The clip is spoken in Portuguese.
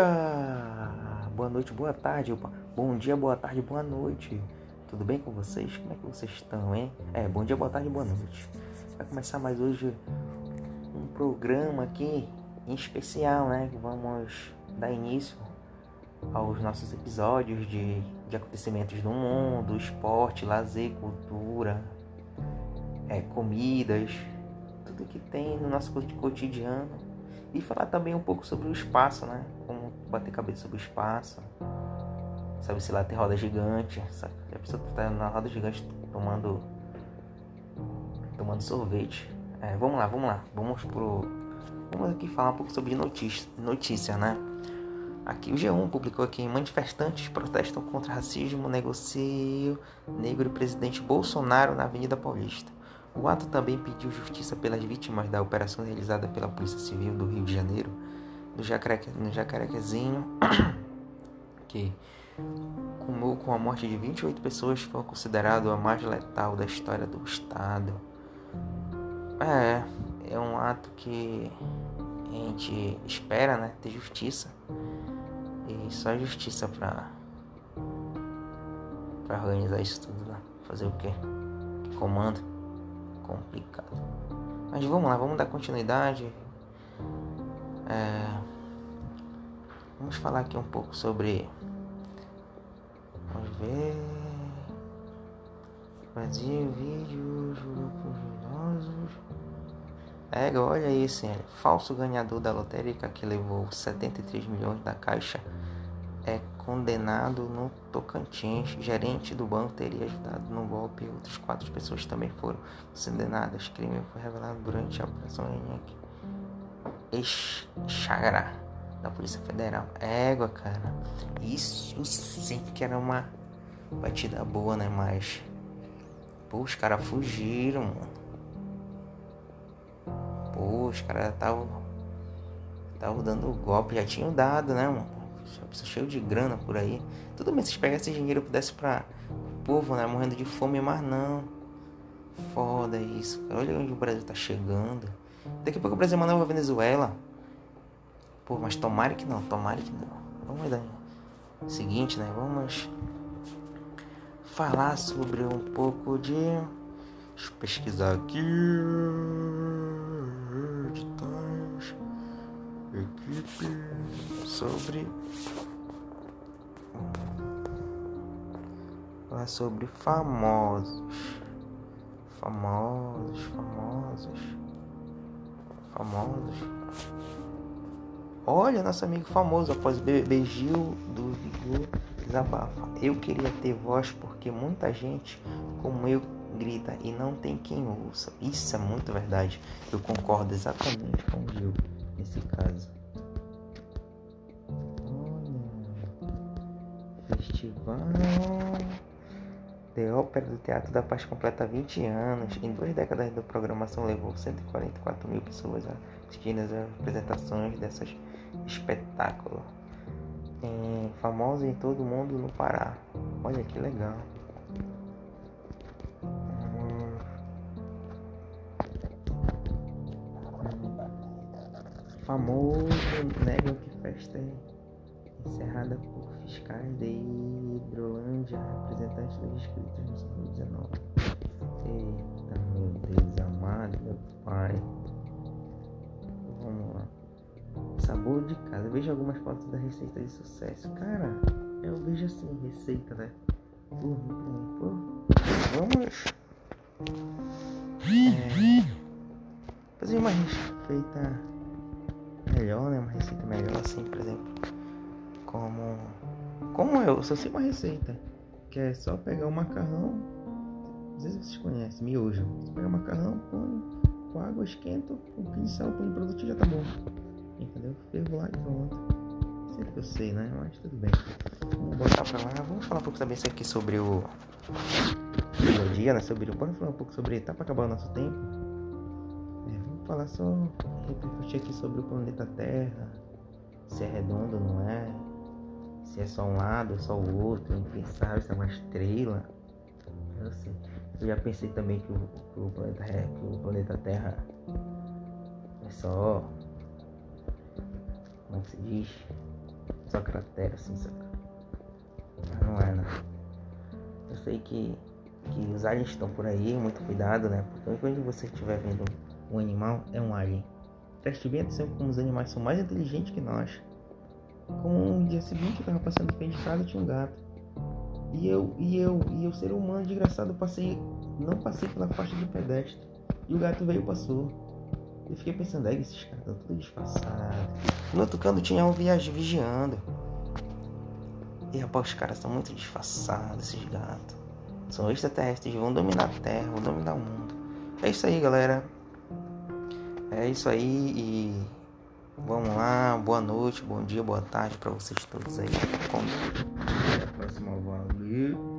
dia! Boa noite, boa tarde, bom dia, boa tarde, boa noite. Tudo bem com vocês? Como é que vocês estão, hein? É, bom dia, boa tarde, boa noite. Vai começar mais hoje um programa aqui em especial, né? Vamos dar início aos nossos episódios de, de acontecimentos do mundo, esporte, lazer, cultura, é, comidas, tudo que tem no nosso cotidiano e falar também um pouco sobre o espaço, né? Como bater cabeça sobre o espaço. Sabe se lá tem roda gigante. Sabe? A pessoa tá na roda gigante tomando. tomando sorvete. É, vamos lá, vamos lá. Vamos pro. Vamos aqui falar um pouco sobre notícia, notícia né? Aqui o G1 publicou aqui: manifestantes protestam contra racismo, negocio negro e presidente Bolsonaro na Avenida Paulista. O ato também pediu justiça pelas vítimas da operação realizada pela Polícia Civil do Rio de Janeiro, no, Jacareque, no Jacarequezinho, que culminou com a morte de 28 pessoas, foi considerado a mais letal da história do Estado. É, é um ato que a gente espera, né, ter justiça. E só justiça pra, pra organizar isso tudo, né? Fazer o quê? Que comanda complicado. Mas vamos lá, vamos dar continuidade. É, vamos falar aqui um pouco sobre. Vamos ver. Brasil, vídeos, luminosos. É, olha isso, falso ganhador da lotérica que levou 73 milhões da caixa é condenado no Tocantins. Gerente do banco teria ajudado no golpe outras quatro pessoas também foram condenadas. Crime foi revelado durante a operação Exagra da Polícia Federal. Égua, cara. Isso sim que era uma batida boa, né? Mas. Pô, os caras fugiram, mano. Pô, os caras estavam. Estavam dando golpe, já tinham dado, né, mano? cheio de grana por aí. Tudo bem, se pegasse esse dinheiro pudesse pra o povo, né? Morrendo de fome, mas não. Foda isso. Olha onde o Brasil tá chegando. Daqui a pouco o Brasil manda pra Venezuela. Pô, mas tomara que não, tomara que não. Vamos dar. Seguinte, né? Vamos falar sobre um pouco de. Deixa eu pesquisar aqui. Editores. Equipe. Sobre falar sobre famosos. Famosos, famosos. Famosos. Olha, nosso amigo famoso após BBB Gil do Vigor desabafa. Eu queria ter voz porque muita gente como eu grita e não tem quem ouça. Isso é muito verdade. Eu concordo exatamente com o Gil nesse caso. Olha. Festival. The Ópera do Teatro da Paz completa 20 anos. Em duas décadas de programação levou 144 mil pessoas a assistir as apresentações desses espetáculos. Em, famoso em todo mundo no Pará. Olha que legal. Famoso negam que festa é encerrada por fiscais de Hidrolândia, representantes dos inscritos no século XIX. Eita, meu Deus amado, meu pai. Vamos lá. Sabor de casa. Veja algumas fotos da receita de sucesso. Cara, eu vejo assim, receita, né? Por, por, vamos. É, fazer uma receita melhor, né? Uma receita melhor, assim, por exemplo como como eu, só sei uma receita, que é só pegar o macarrão, às vezes vocês conhecem, miojo. Você pega o macarrão, põe com água, esquenta, um pouquinho de sal, põe no produto e já tá bom. Entendeu? Fervo lá e pronto. Sempre que eu sei, né? Mas tudo bem. Vamos botar pra lá. Vamos falar um pouco também aqui sobre o dia a dia, né? Sobre o. Bora falar um pouco sobre. Tá pra acabar o nosso tempo? É, vamos falar só. Repercutir aqui sobre o planeta Terra. Se é redondo ou não é é só um lado ou só o outro, enfim, sabe, se é uma estrela. Eu, eu já pensei também que o, que o, planeta, que o planeta Terra é só. Como é se diz? só cratera assim, saca? Mas não é, não. Eu sei que, que os aliens estão por aí, muito cuidado, né? Porque quando você estiver vendo um animal, é um alien. Preste bem atenção como os animais são mais inteligentes que nós. Como um dia seguinte eu tava passando frente de casa tinha um gato. E eu, e eu, e eu, ser humano desgraçado, passei, não passei pela faixa de pedestre. E o gato veio e passou. Eu fiquei pensando, é, esses caras estão tudo disfarçados. No outro canto tinha um viagem vigiando. E rapaz, os caras estão muito disfarçados, esses gatos. São extraterrestres, vão dominar a Terra, vão dominar o mundo. É isso aí, galera. É isso aí e vamos lá. Boa noite, bom dia, boa tarde para vocês todos aí. Até a próxima, valeu.